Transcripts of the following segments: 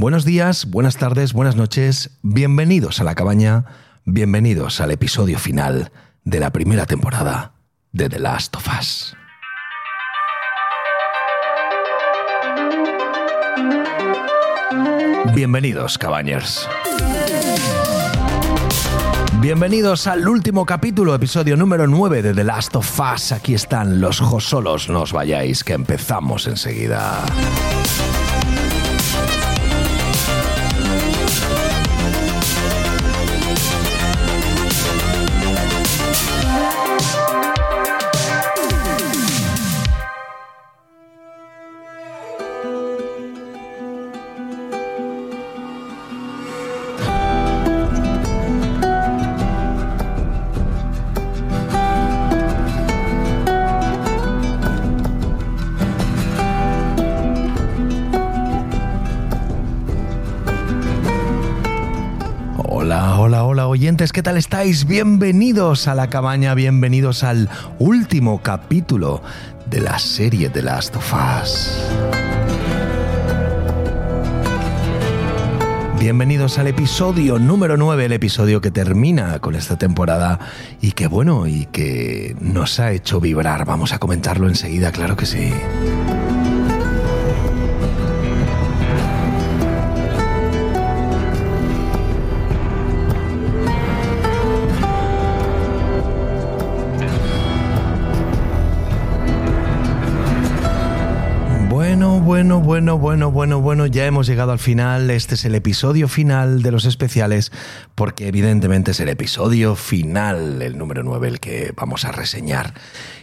Buenos días, buenas tardes, buenas noches, bienvenidos a la cabaña, bienvenidos al episodio final de la primera temporada de The Last of Us. Bienvenidos, cabañers. Bienvenidos al último capítulo, episodio número 9 de The Last of Us. Aquí están los Josolos, no os vayáis, que empezamos enseguida. ¿Qué tal estáis? Bienvenidos a la cabaña, bienvenidos al último capítulo de la serie de Last of Us. Bienvenidos al episodio número 9, el episodio que termina con esta temporada y que bueno, y que nos ha hecho vibrar. Vamos a comentarlo enseguida, claro que sí. Bueno, bueno, bueno, bueno, ya hemos llegado al final. Este es el episodio final de los especiales, porque evidentemente es el episodio final, el número 9, el que vamos a reseñar.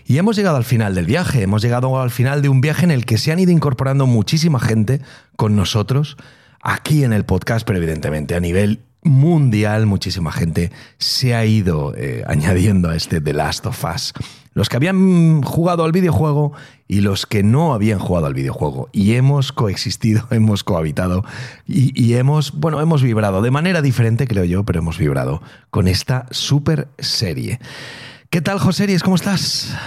Y hemos llegado al final del viaje, hemos llegado al final de un viaje en el que se han ido incorporando muchísima gente con nosotros, aquí en el podcast, pero evidentemente a nivel mundial, muchísima gente se ha ido eh, añadiendo a este The Last of Us. Los que habían jugado al videojuego y los que no habían jugado al videojuego. Y hemos coexistido, hemos cohabitado y, hemos, bueno, hemos vibrado de manera diferente, creo yo, pero hemos vibrado con esta super serie. ¿Qué tal, Joseries? ¿Cómo estás?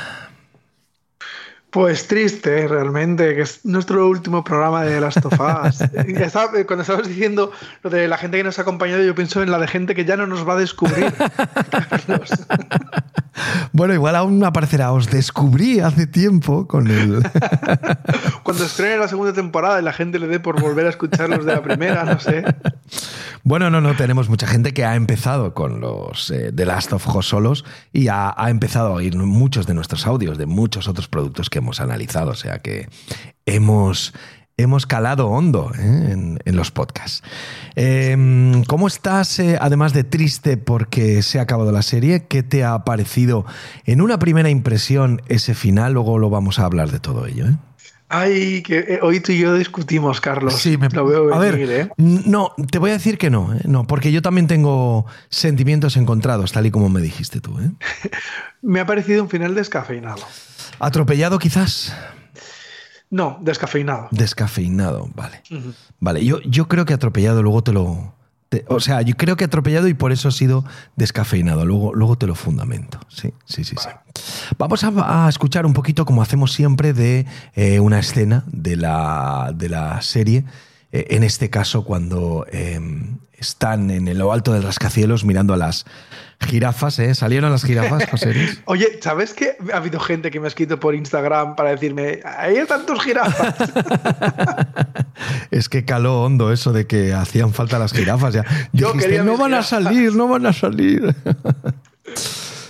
Pues triste, realmente, que es nuestro último programa de Last of Us. Estaba- Cuando estabas diciendo lo de la gente que nos ha acompañado, yo pienso en la de gente que ya no nos va a descubrir. Bueno, igual aún aparecerá. Os descubrí hace tiempo con el. Cuando estrene la segunda temporada y la gente le dé por volver a escuchar los de la primera, no sé. Bueno, no, no, tenemos mucha gente que ha empezado con los eh, The Last of Us solos y ha, ha empezado a oír muchos de nuestros audios, de muchos otros productos que hemos analizado. O sea que hemos, hemos calado hondo ¿eh? en, en los podcasts. Eh, ¿Cómo estás, eh, además de triste porque se ha acabado la serie? ¿Qué te ha parecido en una primera impresión ese final? Luego lo vamos a hablar de todo ello. ¿eh? Ay, que hoy tú y yo discutimos, Carlos. Sí, me, lo veo a venir, ver, ¿eh? no, te voy a decir que no, ¿eh? no, porque yo también tengo sentimientos encontrados, tal y como me dijiste tú. ¿eh? Me ha parecido un final descafeinado. Atropellado quizás, No, descafeinado. descafeinado, vale. Vale, yo, yo creo que atropellado luego te lo... te- o sea, yo creo que atropellado y por eso ha sido descafeinado. Luego, luego te lo fundamento. Sí, sí, sí, sí. Vamos a, a escuchar un poquito, como hacemos siempre, de eh, una escena de la, de la serie. Eh, en este caso, cuando eh, están en lo alto del rascacielos mirando a las jirafas. ¿eh? ¿Salieron las jirafas, José Luis? Oye, ¿sabes que ha habido gente que me ha escrito por Instagram para decirme, hay tantos jirafas? Es que caló hondo eso de que hacían falta las jirafas. Ya. Yo Dijiste, quería no van a jirafas". salir, no van a salir.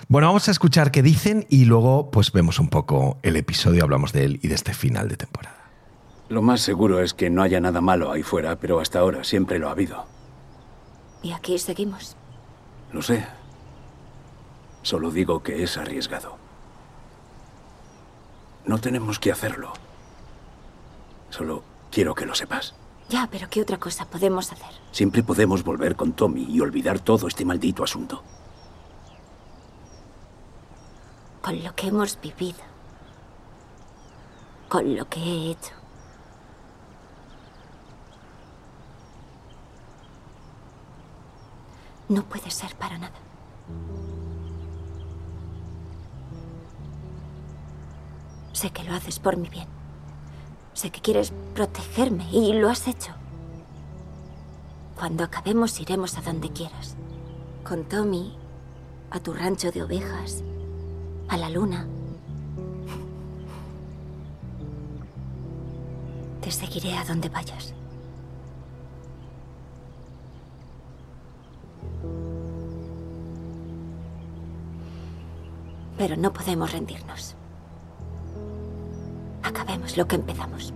Bueno, vamos a escuchar qué dicen y luego pues vemos un poco el episodio, hablamos de él y de este final de temporada. Lo más seguro es que no haya nada malo ahí fuera, pero hasta ahora siempre lo ha habido. Y aquí seguimos. Lo sé. Solo digo que es arriesgado. No tenemos que hacerlo. Solo quiero que lo sepas. Ya, pero ¿qué otra cosa podemos hacer? Siempre podemos volver con Tommy y olvidar todo este maldito asunto. Con lo que hemos vivido. Con lo que he hecho. No puede ser para nada. Sé que lo haces por mi bien. Sé que quieres protegerme y lo has hecho. Cuando acabemos iremos a donde quieras. Con Tommy, a tu rancho de ovejas, a la luna. Te seguiré a donde vayas. Pero no podemos rendirnos. Lo que empezamos.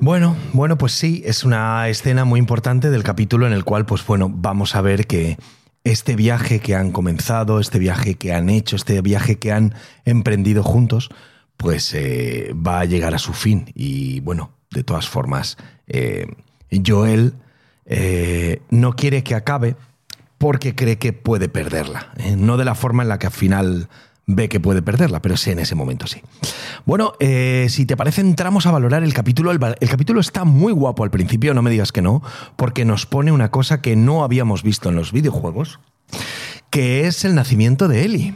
Bueno, bueno, pues sí, es una escena muy importante del capítulo en el cual, pues bueno, vamos a ver que este viaje que han comenzado, este viaje que han hecho, este viaje que han emprendido juntos, pues eh, va a llegar a su fin. Y bueno, de todas formas, eh, Joel eh, no quiere que acabe porque cree que puede perderla. ¿eh? No de la forma en la que al final ve que puede perderla, pero sí en ese momento sí. Bueno, eh, si te parece, entramos a valorar el capítulo. El, capítulo está muy guapo al principio, no me digas que no, porque nos pone una cosa que no habíamos visto en los videojuegos, que es el nacimiento de Ellie.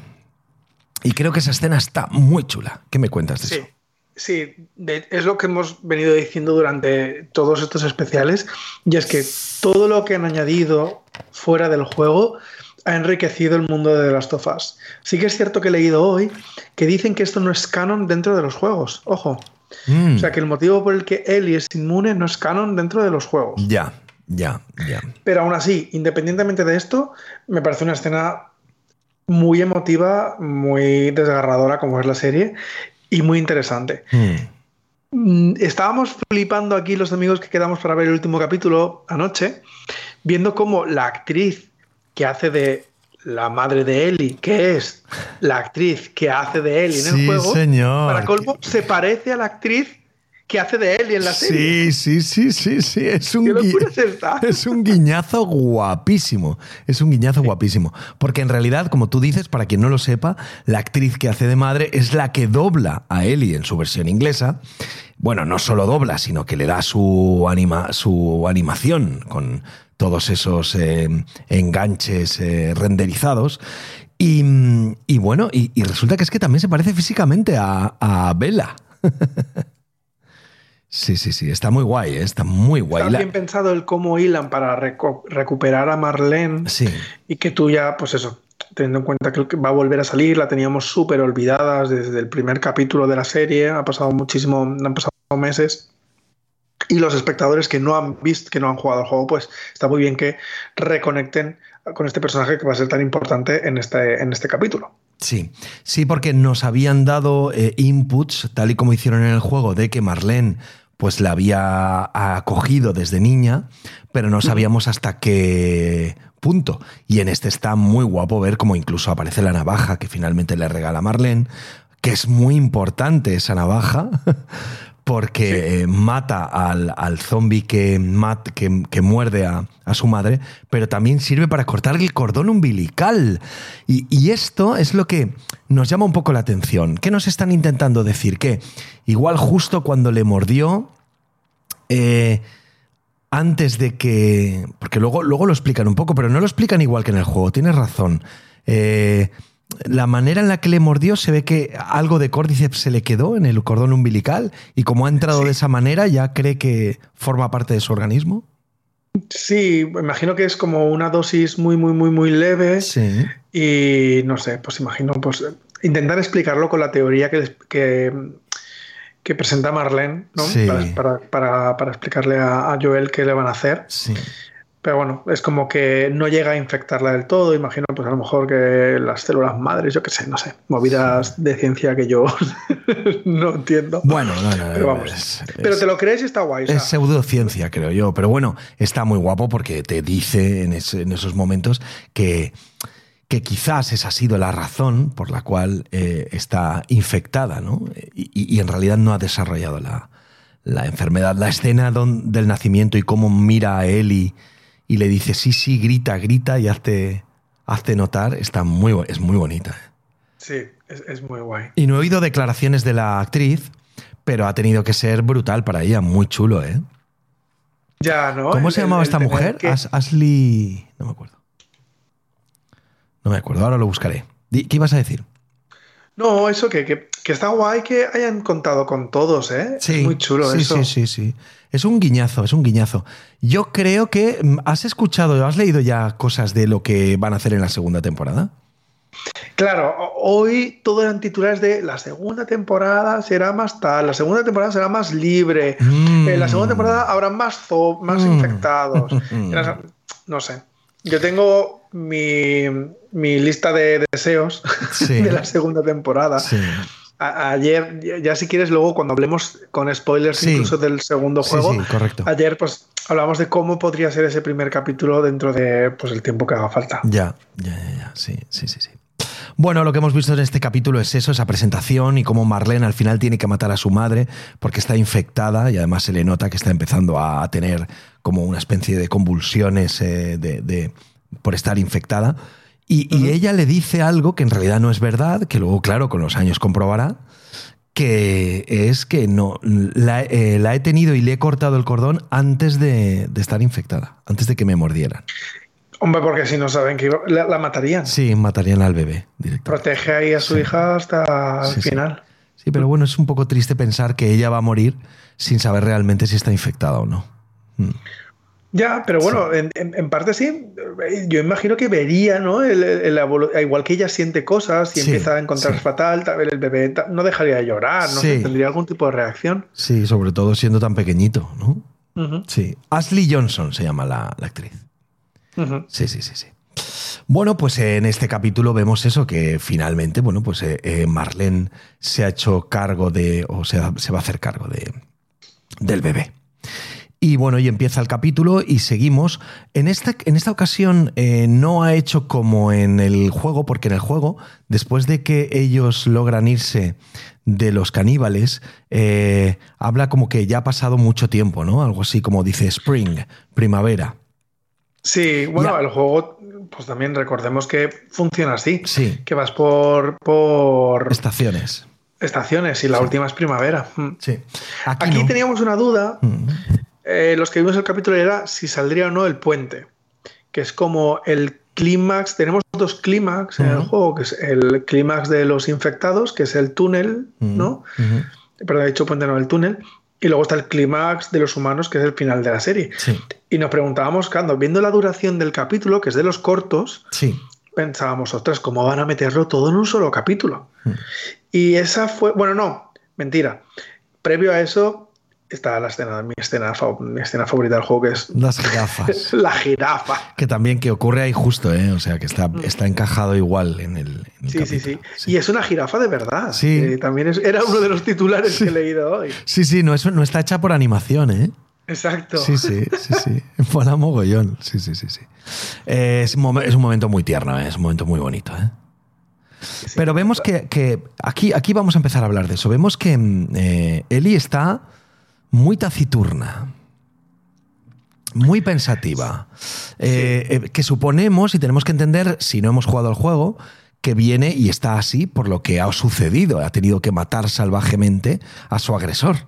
Y creo que esa escena está muy chula. ¿Qué me cuentas de Sí, eso? Sí, de- es lo que hemos venido diciendo durante todos estos especiales, y es que todo lo que han añadido fuera del juego ha enriquecido el mundo de The Last of Us. Sí que es cierto que he leído hoy que dicen que esto no es canon dentro de los juegos. Ojo. Mm, O sea, que el motivo por el que Ellie es inmune no es canon dentro de los juegos. ya, ya, ya. Pero aún así, independientemente de esto, me parece una escena muy emotiva, muy desgarradora como es la serie y muy interesante. Mm, Mm, Estábamos flipando aquí los amigos que quedamos para ver el último capítulo anoche, viendo cómo la actriz que hace de la madre de Ellie, que es la actriz que hace de Ellie en Sí, el juego, señor. para colmo, se parece a la actriz que hace de Ellie en la serie. Sí, sí, sí, sí, sí. Es un, ¿Qué gui- locura es un guiñazo guapísimo. Es un guiñazo guapísimo. Porque en realidad, como tú dices, para quien no lo sepa, la actriz que hace de madre es la que dobla a Ellie en su versión inglesa. Bueno, no solo dobla, sino que le da su, anima, su animación con todos esos eh, enganches eh, renderizados. Y, y bueno, y, y resulta que es que también se parece físicamente a, a Bella. Sí, sí, sí, está muy guay, ¿eh? está muy guay. Está La- bien pensado el cómo hilan para recuperar a Marlene Sí, y que tú ya, pues eso, teniendo en cuenta que va a volver a salir, la teníamos súper olvidadas desde el primer capítulo de la serie, ha pasado muchísimo, han pasado meses. Y los espectadores que no han visto, que no han jugado al juego, pues está muy bien que reconecten con este personaje que va a ser tan importante en este, en este capítulo. sí, sí, porque nos habían dado eh, inputs, tal y como hicieron en el juego, de que Marlene pues la había acogido desde niña, pero no sabíamos hasta qué punto. Y en este está muy guapo ver cómo incluso aparece la navaja que finalmente le regala Marlene, que es muy importante esa navaja, porque eh, mata al, al zombie que, mat- que, que muerde a, a su madre, pero también sirve para cortar el cordón umbilical. Y, y esto es lo que nos llama un poco la atención. ¿Qué nos están intentando decir? Que igual justo cuando le mordió, eh, antes de que. Porque luego, luego lo explican un poco, pero no lo explican igual que en el juego, tienes razón. Eh, la manera en la que le mordió se ve que algo de córdiceps se le quedó en el cordón umbilical y como ha entrado de esa manera ya cree que forma parte de su organismo. Sí, imagino que es como una dosis muy, muy, muy, muy leve. Sí. Y no sé, pues imagino, pues intentar explicarlo con la teoría que, que, que presenta Marlene, ¿no? Sí. Para, para, para, para explicarle a, a, Joel qué le van a hacer. Sí. Pero bueno, es como que no llega a infectarla del todo. Imagino, pues a lo mejor que las células madres, yo qué sé, no sé, movidas de ciencia que yo no entiendo. Bueno, no, no, pero vamos. Es, pero te lo crees y está guay. Es pseudociencia, creo yo. Pero bueno, está muy guapo porque te dice en, ese, en esos momentos que que quizás esa ha sido la razón por la cual eh, está infectada, ¿no? Y, y, en realidad no ha desarrollado la, la enfermedad. La escena don, del nacimiento y cómo mira a Eli y le dice, sí, sí, grita, grita y hazte, hazte notar, está muy, es muy bonita. Sí, es, es, muy guay. Y no he oído declaraciones de la actriz, pero ha tenido que ser brutal para ella, muy chulo, ¿eh? Ya, ¿no? ¿Cómo el, se llamaba el, esta mujer? Que... As Ashley... no me acuerdo. No me acuerdo, ahora lo buscaré. ¿Qué ibas a decir? No, eso que, que, que está guay que hayan contado con todos, ¿eh? Es muy chulo sí, eso. Sí, sí, sí. Es un guiñazo, es un guiñazo. Yo creo que mm, has escuchado, has leído ya cosas de lo que van a hacer en la segunda temporada. Claro, ho- hoy todo eran titulares de la segunda temporada será más tal, la segunda temporada será más libre, Mm. en la segunda temporada habrá más zo- más Mm. infectados. No sé. Yo tengo mi, mi lista de deseos Sí. de la segunda temporada. Sí. Ayer, ya- si quieres, luego cuando hablemos con spoilers Sí. incluso del segundo juego, sí, correcto. ayer pues hablamos de cómo podría ser ese primer capítulo dentro de pues el tiempo que haga falta. Ya, ya, ya, ya. Sí, sí, sí, sí. Bueno, lo que hemos visto en este capítulo es eso, esa presentación y cómo Marlene al final tiene que matar a su madre porque está infectada y además se le nota que está empezando a tener como una especie de convulsiones eh, de, de- por estar infectada. Y, y ella le dice algo que en realidad no es verdad, que luego, claro, con los años comprobará, que es que no la, eh, la he tenido y le he cortado el cordón antes de, de estar infectada, antes de que me mordieran. Hombre, porque si no saben que iba- la, la matarían. Sí, matarían al bebé directamente. Protege ahí a su Sí. hija hasta Sí, el sí. final. Sí, pero bueno, es un poco triste pensar que ella va a morir sin saber realmente si está infectada o no. Mm. Ya, pero bueno, en, en- en parte sí. Yo imagino que vería, ¿no? El- igual que ella siente cosas y Sí, empieza a encontrar sí. fatal, tal vez el bebé no dejaría de llorar, no tendría algún tipo de reacción. Sí, sobre todo siendo tan pequeñito, ¿no? Sí. Ashley Johnson se llama la, la actriz. Sí, sí, sí, sí. Bueno, pues en este capítulo vemos eso, que finalmente, bueno, pues eh, eh, Marlene se ha hecho cargo de, o sea, se va a hacer cargo de, del bebé. Y bueno, y empieza el capítulo y seguimos. En esta, en esta ocasión eh, no ha hecho como en el juego, porque en el juego, después de que ellos logran irse de los caníbales, eh, habla como que ya ha pasado mucho tiempo, ¿no? Algo así como dice spring, primavera. Sí, bueno, Ya. el juego, pues también recordemos que funciona así. Sí. Que vas por, por Estaciones. estaciones y la última es primavera. Mm. Sí. Aquí, Aquí no. teníamos una duda. Mm. Eh, los que vimos el capítulo era si saldría o no el puente, que es como el clímax. Tenemos dos clímax en el juego, que es el clímax de los infectados, que es el túnel. ¿no? Ujú. Perdón, he dicho puente, no, el túnel. Y luego está el clímax de los humanos, que es el final de la serie. Sí. Y nos preguntábamos, cuando viendo la duración del capítulo, que es de los cortos, Sí. pensábamos, ostras, ¿cómo van a meterlo todo en un solo capítulo? Mm. Y esa fue, bueno, no, mentira. Previo a eso está la escena, mi escena, fa- mi escena favorita del juego, que es Las jirafas. la jirafa. que también que ocurre ahí justo, ¿eh? O sea, que está, está encajado igual en el, en el Mm. Sí, sí, sí. Y es una jirafa de verdad. Sí. que también es- era uno de los titulares que he leído hoy. Sí, sí, no, eso no está hecha por animación, ¿eh? Exacto. Sí, sí, sí, sí. Mola mogollón. Sí, sí, sí, sí. Eh, es, un momen- es un momento muy tierno, ¿eh? es un momento muy bonito, ¿eh? Pero vemos que, que aquí, aquí vamos a empezar a hablar de eso. Vemos que mm, eh, Ellie está muy taciturna, muy pensativa, eh, eh, que suponemos y tenemos que entender, si no hemos jugado al juego, que viene y está así por lo que ha sucedido. Ha tenido que matar salvajemente a su agresor.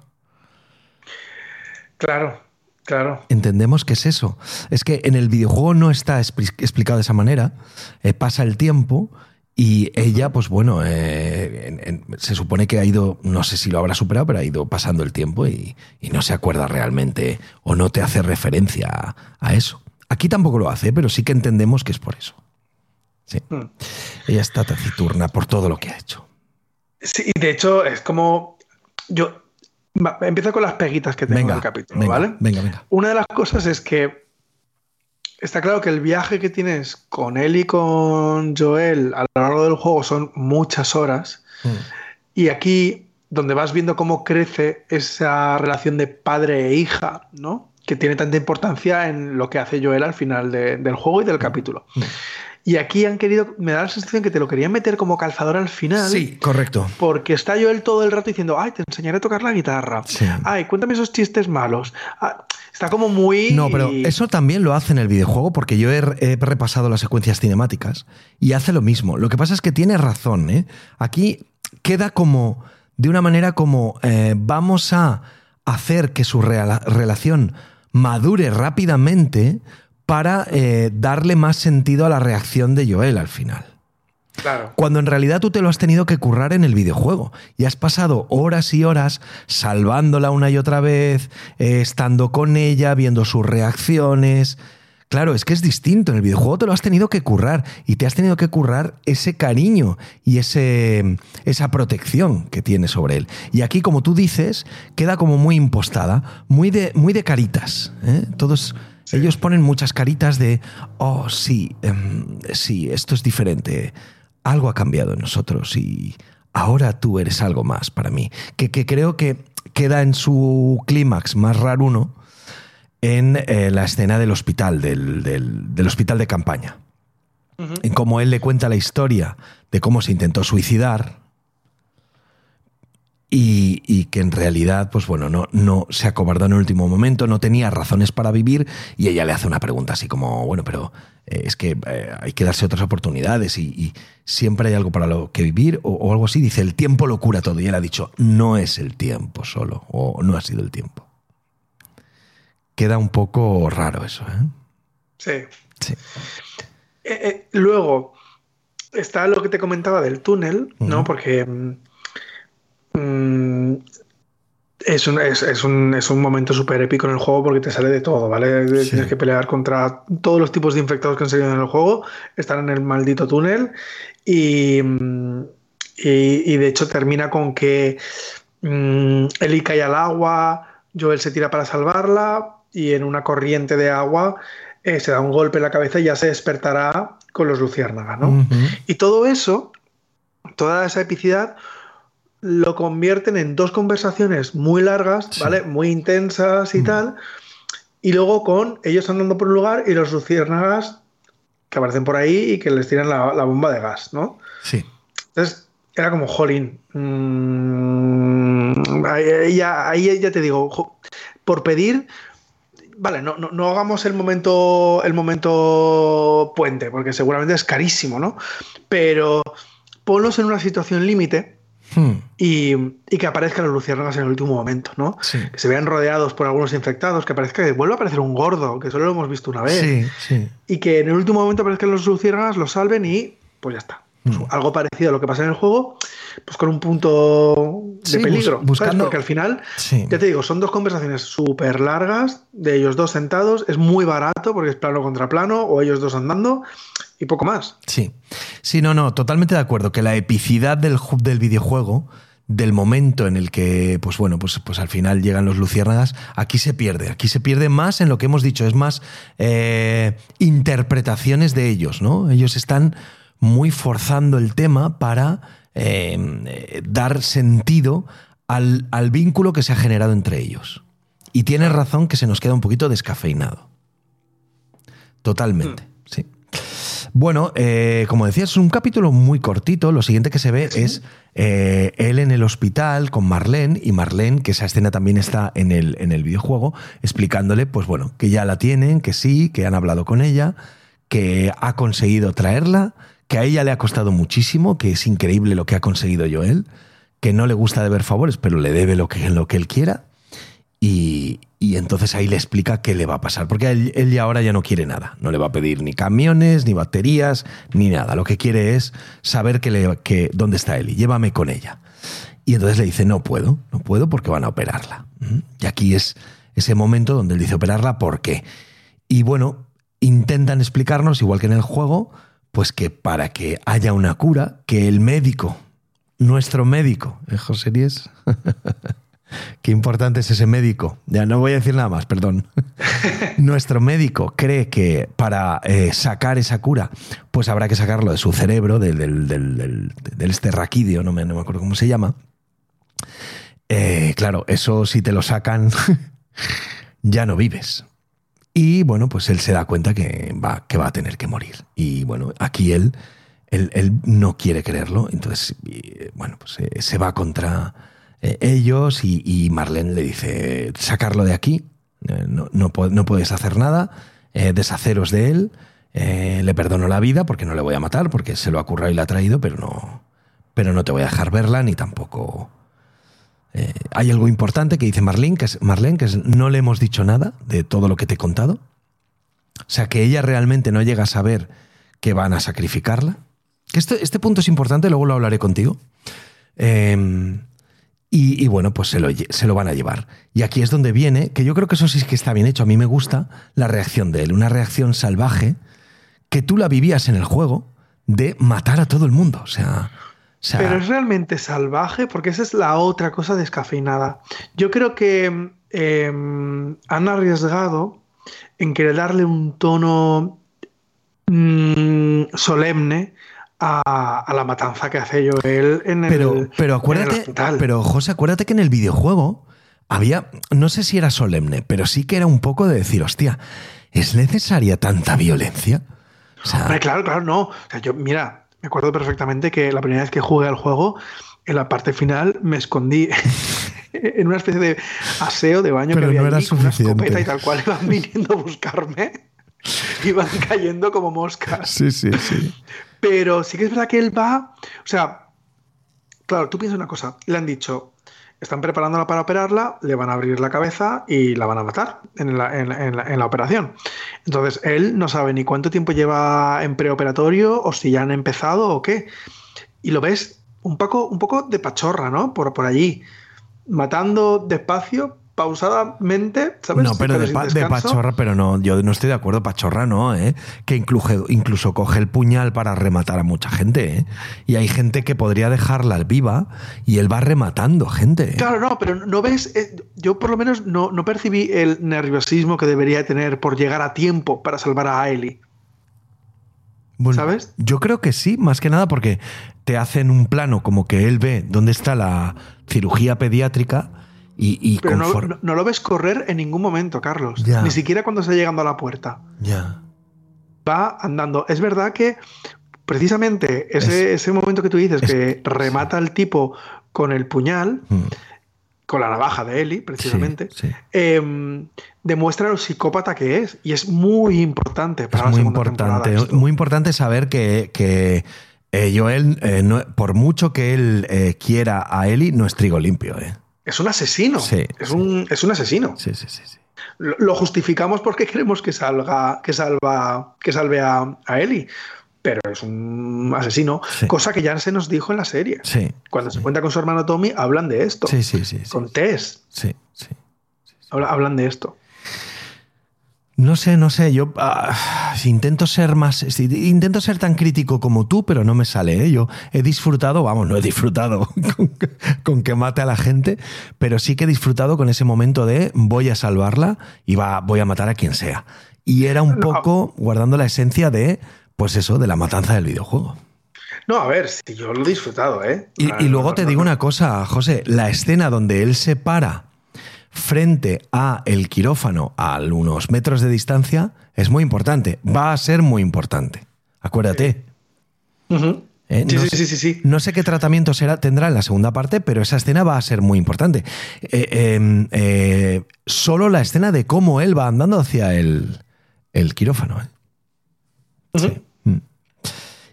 Claro, claro. Entendemos que es eso. Es que en el videojuego no está expli- explicado de esa manera. Eh, pasa el tiempo y ella, pues bueno, eh, en- en- se supone que ha ido, no sé si lo habrá superado, pero ha ido pasando el tiempo y, y no se acuerda realmente o no te hace referencia a, a eso. Aquí tampoco lo hace, pero sí que entendemos que es por eso. Sí. Mm. Ella está taciturna por todo lo que ha hecho. Sí, y de hecho es como yo empiezo con las peguitas que tengo en Venga, el capítulo, venga, ¿vale? venga, venga. Una de las cosas es que está claro que el viaje que tienes con él y con Joel a lo largo del juego son muchas horas. Mm. Y aquí, donde vas viendo cómo crece esa relación de padre e hija, ¿no? Que tiene tanta importancia en lo que hace Joel al final de- del juego y del capítulo. Mm. Y aquí han querido, me da la sensación que te lo querían meter como calzador al final. Sí, correcto. Porque está Joel todo el rato diciendo, ay, te enseñaré a tocar la guitarra. Sí. Ay, cuéntame esos chistes malos. Ah, está como muy... No, pero eso también lo hace en el videojuego porque yo he, he repasado las secuencias cinemáticas y hace lo mismo. Lo que pasa es que tiene razón. ¿eh? Aquí queda como, de una manera como, eh, vamos a hacer que su relación madure rápidamente para eh, darle más sentido a la reacción de Joel al final. Claro. Cuando en realidad tú te lo has tenido que currar en el videojuego y has pasado horas y horas salvándola una y otra vez, eh, estando con ella, viendo sus reacciones. Claro, es que es distinto. En el videojuego te lo has tenido que currar y te has tenido que currar ese cariño y ese, esa protección que tiene sobre él. Y aquí, como tú dices, queda como muy impostada, muy de, muy de caritas. ¿eh? Todos. Ellos ponen muchas caritas de, oh, sí, em, sí, esto es diferente algo ha cambiado en nosotros y ahora tú eres algo más para mí. Que, que creo que queda en su clímax más raro uno en eh, la escena del hospital, del, del, del hospital de campaña. En cómo él le cuenta la historia de cómo se intentó suicidar y, y, que en realidad, pues bueno, no, no se acobardó en el último momento, no tenía razones para vivir y ella le hace una pregunta así como, bueno, pero eh, es que eh, hay que darse otras oportunidades y, y, siempre hay algo para lo que vivir o, o, algo así. Dice, el tiempo lo cura todo y él ha dicho, no es el tiempo solo o no ha sido el tiempo. Queda un poco raro eso, ¿eh? Sí. Sí. Eh, luego, está lo que te comentaba del túnel, uh -huh. ¿no? Porque Mm, es, un, es, es, un, es un momento súper épico en el juego porque te sale de todo, ¿vale? Sí. Tienes que pelear contra todos los tipos de infectados que han salido en el juego, están en el maldito túnel y, y, y de hecho termina con que mmm, Eli cae al agua, Joel se tira para salvarla y en una corriente de agua eh, se da un golpe en la cabeza y ya se despertará con los luciérnagas, ¿no? Uh -huh. Y todo eso, toda esa epicidad lo convierten en dos conversaciones muy largas, sí. ¿vale? Muy intensas y mm. tal. Y luego con ellos andando por un lugar y los luciérnagas que aparecen por ahí y que les tiran la, la bomba de gas, ¿no? Sí. Entonces, era como, jolín. Mmm, ahí, ya, ahí ya te digo, por pedir. Vale, no, no, no, hagamos el momento, el momento puente, porque seguramente es carísimo, ¿no? Pero ponlos en una situación límite Hmm. Y, y, que aparezcan los luciérnagas en el último momento, ¿no? Sí. Que se vean rodeados por algunos infectados, que aparezca que vuelva a aparecer un gordo, que solo lo hemos visto una vez. Sí, sí. Y que en el último momento aparezcan los luciérnagas, los salven y pues ya está. Pues hmm. algo parecido a lo que pasa en el juego, pues con un punto de sí, peligro. Bus buscando... ¿sabes? Porque al final, ya te digo, son dos conversaciones súper largas, de ellos dos sentados, es muy barato porque es plano contra plano, o ellos dos andando, y poco más. Sí, sí, no, no, totalmente de acuerdo, que la epicidad del, del videojuego, del momento en el que, pues bueno, pues, pues al final llegan los luciérnagas, aquí se pierde, aquí se pierde más en lo que hemos dicho, es más eh, interpretaciones de ellos, ¿no? Ellos están muy forzando el tema para eh, dar sentido al, al vínculo que se ha generado entre ellos. Y tienes razón que se nos queda un poquito descafeinado. Totalmente, mm. sí. Bueno, eh, como decías, es un capítulo muy cortito. Lo siguiente que se ve ¿Sí? es eh, él en el hospital con Marlene y Marlene, que esa escena también está en el, en el videojuego, explicándole, pues bueno, que ya la tienen, que sí, que han hablado con ella, que ha conseguido traerla, que a ella le ha costado muchísimo, que es increíble lo que ha conseguido Joel, que no le gusta deber favores, pero le debe lo que, lo que él quiera. Y, y, entonces ahí le explica qué le va a pasar, porque él, ya ahora ya no quiere nada, no le va a pedir ni camiones, ni baterías, ni nada. Lo que quiere es saber que le, que, dónde está Eli, llévame con ella. Y entonces le dice, no puedo, no puedo porque van a operarla. Y aquí es ese momento donde él dice operarla, ¿por qué? Y bueno, intentan explicarnos, igual que en el juego, pues que para que haya una cura, que el médico, nuestro médico, ¿eh, José Díez? Qué importante es ese médico. Ya no voy a decir nada más, perdón. Nuestro médico cree que para eh, sacar esa cura, pues habrá que sacarlo de su cerebro, del, del, del, del este raquídeo, no me, no me, acuerdo cómo se llama. Eh, claro, eso si te lo sacan, ya no vives. Y bueno, pues él se da cuenta que va, que va a tener que morir. Y bueno, aquí él, él, él no quiere creerlo, entonces, bueno, pues eh, se va contra eh, ellos y, Marlene le dice, sacarlo de aquí, eh, no, no, no, puedes hacer nada, eh, deshaceros de él, eh, le perdono la vida porque no le voy a matar, porque se lo ha currado y la ha traído, pero no, pero no te voy a dejar verla ni tampoco... Eh, hay algo importante que dice Marlene, que es, Marlene, que es, no le hemos dicho nada de todo lo que te he contado. O sea, que ella realmente no llega a saber que van a sacrificarla. Que este, este punto es importante, luego lo hablaré contigo. Y, y, bueno, pues se lo, se lo van a llevar. Y aquí es donde viene, que yo creo que eso sí que está bien hecho, a mí me gusta la reacción de él, una reacción salvaje que tú la vivías en el juego de matar a todo el mundo. O sea, o sea, Pero es realmente salvaje porque esa es la otra cosa descafeinada. Yo creo que eh, han arriesgado en querer darle un tono mmm, solemne a, a, la matanza que hace Joel en el Pero, pero acuérdate, pero José, acuérdate que en el videojuego había, no sé si era solemne, pero sí que era un poco de decir, hostia, ¿es necesaria tanta violencia? O sea, Hombre, claro, claro, no. O sea, yo, mira, me acuerdo perfectamente que la primera vez que jugué al juego, en la parte final me escondí en una especie de aseo de baño pero que había no era allí, suficiente. Una escopeta y tal cual iban viniendo a buscarme. Iban cayendo como moscas. Sí, sí, sí. Pero sí que es verdad que él va. O sea, claro, tú piensas una cosa. Le han dicho, están preparándola para operarla, le van a abrir la cabeza y la van a matar en la, en la, en la, operación. Entonces, él no sabe ni cuánto tiempo lleva en preoperatorio o si ya han empezado o qué. Y lo ves un poco, un poco de pachorra, ¿no? Por, por allí, matando despacio, pausadamente, ¿sabes? No, pero de, pa de, pachorra, pero no, yo no estoy de acuerdo, pachorra no, ¿eh? Que incluso, incluso coge el puñal para rematar a mucha gente, ¿eh? Y hay gente que podría dejarla viva y él va rematando gente. ¿eh? Claro, no, pero no ves, eh, yo por lo menos no, no, percibí el nerviosismo que debería tener por llegar a tiempo para salvar a Ellie. Bueno, ¿Sabes? Yo creo que sí, más que nada porque te hacen un plano como que él ve dónde está la cirugía pediátrica y, y Pero no, no, no, lo ves correr en ningún momento, Carlos. Ya. Ni siquiera cuando está llegando a la puerta. Ya. Va andando. Es verdad que precisamente ese, es, ese momento que tú dices es, que remata al tipo con el puñal, mm. con la navaja de Eli, precisamente, sí, sí. Eh, demuestra lo psicópata que es. Y es muy importante para es la muy importante, muy importante saber que, que eh, Joel, eh, no, por mucho que él eh, quiera a Eli, no es trigo limpio, ¿eh? Es un asesino. Sí, es, sí. Un, es un asesino. Sí, sí, sí. sí. Lo, lo, justificamos porque queremos que salga, que salva, que salve a, a Eli. Pero es un asesino, cosa que ya se nos dijo en la serie. Sí, Cuando se cuenta con su hermano Tommy, hablan de esto. Sí, sí, sí. Con Tess. Sí, sí. Hablan de esto. No sé, no sé, yo uh, intento ser más, intento ser tan crítico como tú, pero no me sale. ¿eh? Yo he disfrutado, vamos, no he disfrutado con, con, que mate a la gente, pero sí que he disfrutado con ese momento de voy a salvarla y va, voy a matar a quien sea. Y era un poco guardando la esencia de, pues eso, de la matanza del videojuego. No, a ver, si yo lo he disfrutado, ¿eh? Y, y luego te digo una cosa, José, la escena donde él se para frente a el quirófano a unos metros de distancia es muy importante. Va a ser muy importante. Acuérdate. Uh -huh. ¿Eh? Sí, No, sí, sé, sí, no sé qué tratamiento será, tendrá en la segunda parte, pero esa escena va a ser muy importante. Eh, eh, eh solo la escena de cómo él va andando hacia el, el quirófano. Uh -huh.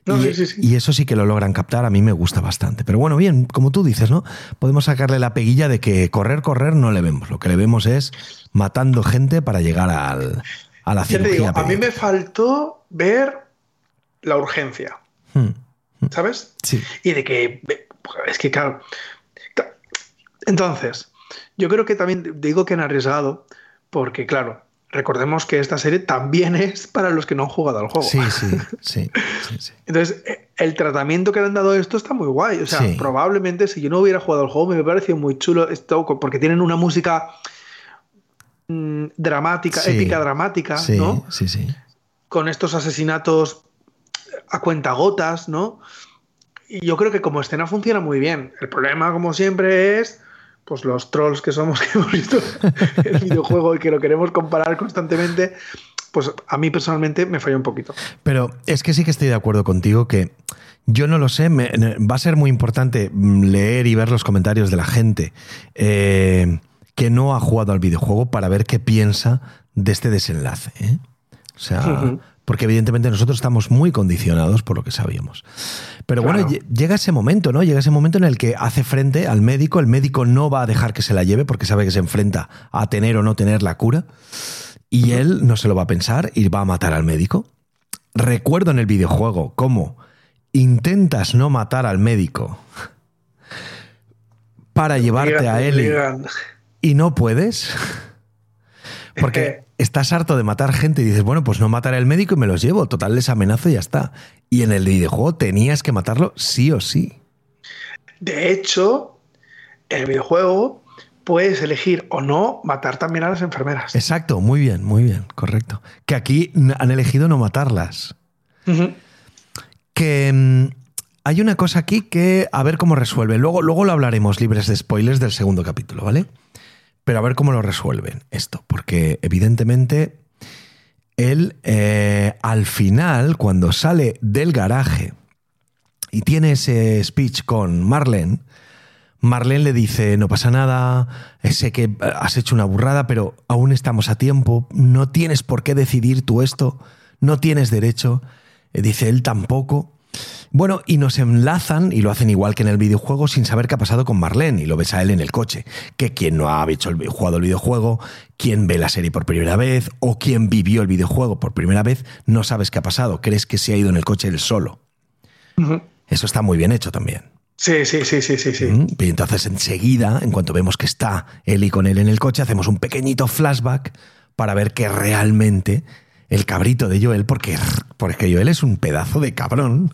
No, y, sí, sí, sí. y, eso sí que lo logran captar, a mí me gusta bastante. Pero bueno, bien, como tú dices, ¿no? Podemos sacarle la peguilla de que correr, correr no le vemos. Lo que le vemos es matando gente para llegar al, a la cirugía. Digo, a mí me faltó ver la urgencia. Hmm. ¿Sabes? Sí. Y de que. Es que, claro. Entonces, yo creo que también digo que han arriesgado, porque, claro, recordemos que esta serie también es para los que no han jugado al juego. Sí, sí, sí. sí, sí. Entonces, eh, el tratamiento que le han dado a esto está muy guay. O sea, Sí. probablemente si yo no hubiera jugado al juego, me pareció muy chulo esto, porque tienen una música mm, dramática, épica dramática, ¿no? sí, sí. Con estos asesinatos a cuentagotas, ¿no? Y yo creo que como escena funciona muy bien. El problema, como siempre, es pues los trolls que somos que hemos visto el videojuego y que lo queremos comparar constantemente, pues a mí personalmente me falló un poquito. Pero es que sí que estoy de acuerdo contigo que yo no lo sé, me, va a ser muy importante leer y ver los comentarios de la gente eh, que no ha jugado al videojuego para ver qué piensa de este desenlace. ¿eh? O sea, uh -huh. Porque evidentemente nosotros estamos muy condicionados por lo que sabíamos. Pero claro. bueno, llega ese momento, ¿no? Llega ese momento en el que hace frente al médico, el médico no va a dejar que se la lleve porque sabe que se enfrenta a tener o no tener la cura. Y él no se lo va a pensar y va a matar al médico. Recuerdo en el videojuego cómo intentas no matar al médico para llevarte a él y no puedes. Porque estás harto de matar gente y dices, bueno, pues no mataré al médico y me los llevo. Total, les amenazo y ya está. Y en el videojuego tenías que matarlo sí o sí. De hecho, en el videojuego puedes elegir o no matar también a las enfermeras. Exacto, muy bien, muy bien, correcto. Que aquí han elegido no matarlas. Que mm, hay una cosa aquí que a ver cómo resuelve. Luego, luego lo hablaremos libres de spoilers del segundo capítulo, ¿vale? Pero a ver cómo lo resuelven esto, porque evidentemente él eh, al final, cuando sale del garaje y tiene ese speech con Marlene, Marlene le dice, no pasa nada, sé que has hecho una burrada, pero aún estamos a tiempo, no tienes por qué decidir tú esto, no tienes derecho, eh, dice él tampoco. Bueno, y nos enlazan y lo hacen igual que en el videojuego sin saber qué ha pasado con Marlene y lo ves a él en el coche. Que quien no ha hecho el, jugado el videojuego, quien ve la serie por primera vez o quien vivió el videojuego por primera vez, no sabes qué ha pasado. Crees que se ha ido en el coche él solo. Eso está muy bien hecho también. Sí, sí, sí, sí, sí, sí. Y entonces enseguida, en cuanto vemos que está él y con él en el coche, hacemos un pequeñito flashback para ver que realmente el cabrito de Joel, porque, porque Joel es un pedazo de cabrón,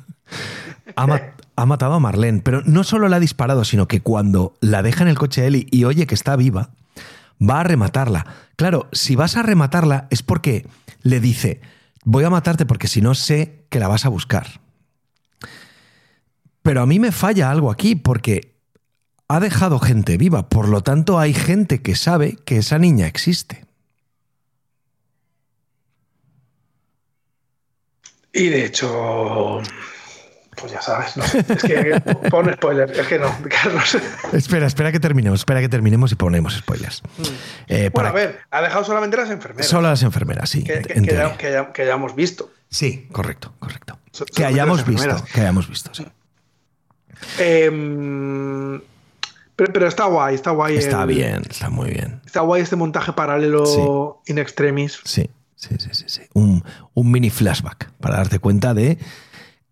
ha, matado a Marlene, pero no solo la ha disparado, sino que cuando la deja en el coche de Eli y oye que está viva, va a rematarla. Claro, si vas a rematarla es porque le dice, voy a matarte porque si no sé que la vas a buscar. Pero a mí me falla algo aquí porque ha dejado gente viva, por lo tanto hay gente que sabe que esa niña existe. Y de hecho, pues ya sabes, no Es que pon spoilers, es que no, Carlos. Espera, espera que terminemos, espera que terminemos y ponemos spoilers. Mm. Eh, bueno, a ver, ha dejado solamente las enfermeras. Solo las enfermeras, sí. Que, que, hayamos visto. Sí, correcto, correcto. que hayamos visto, que hayamos visto, sí. Em, pero, está guay, está guay. Está bien, está muy bien. Está guay este montaje paralelo in extremis. Sí, sí, sí, sí. sí. Un, un mini flashback para darte cuenta de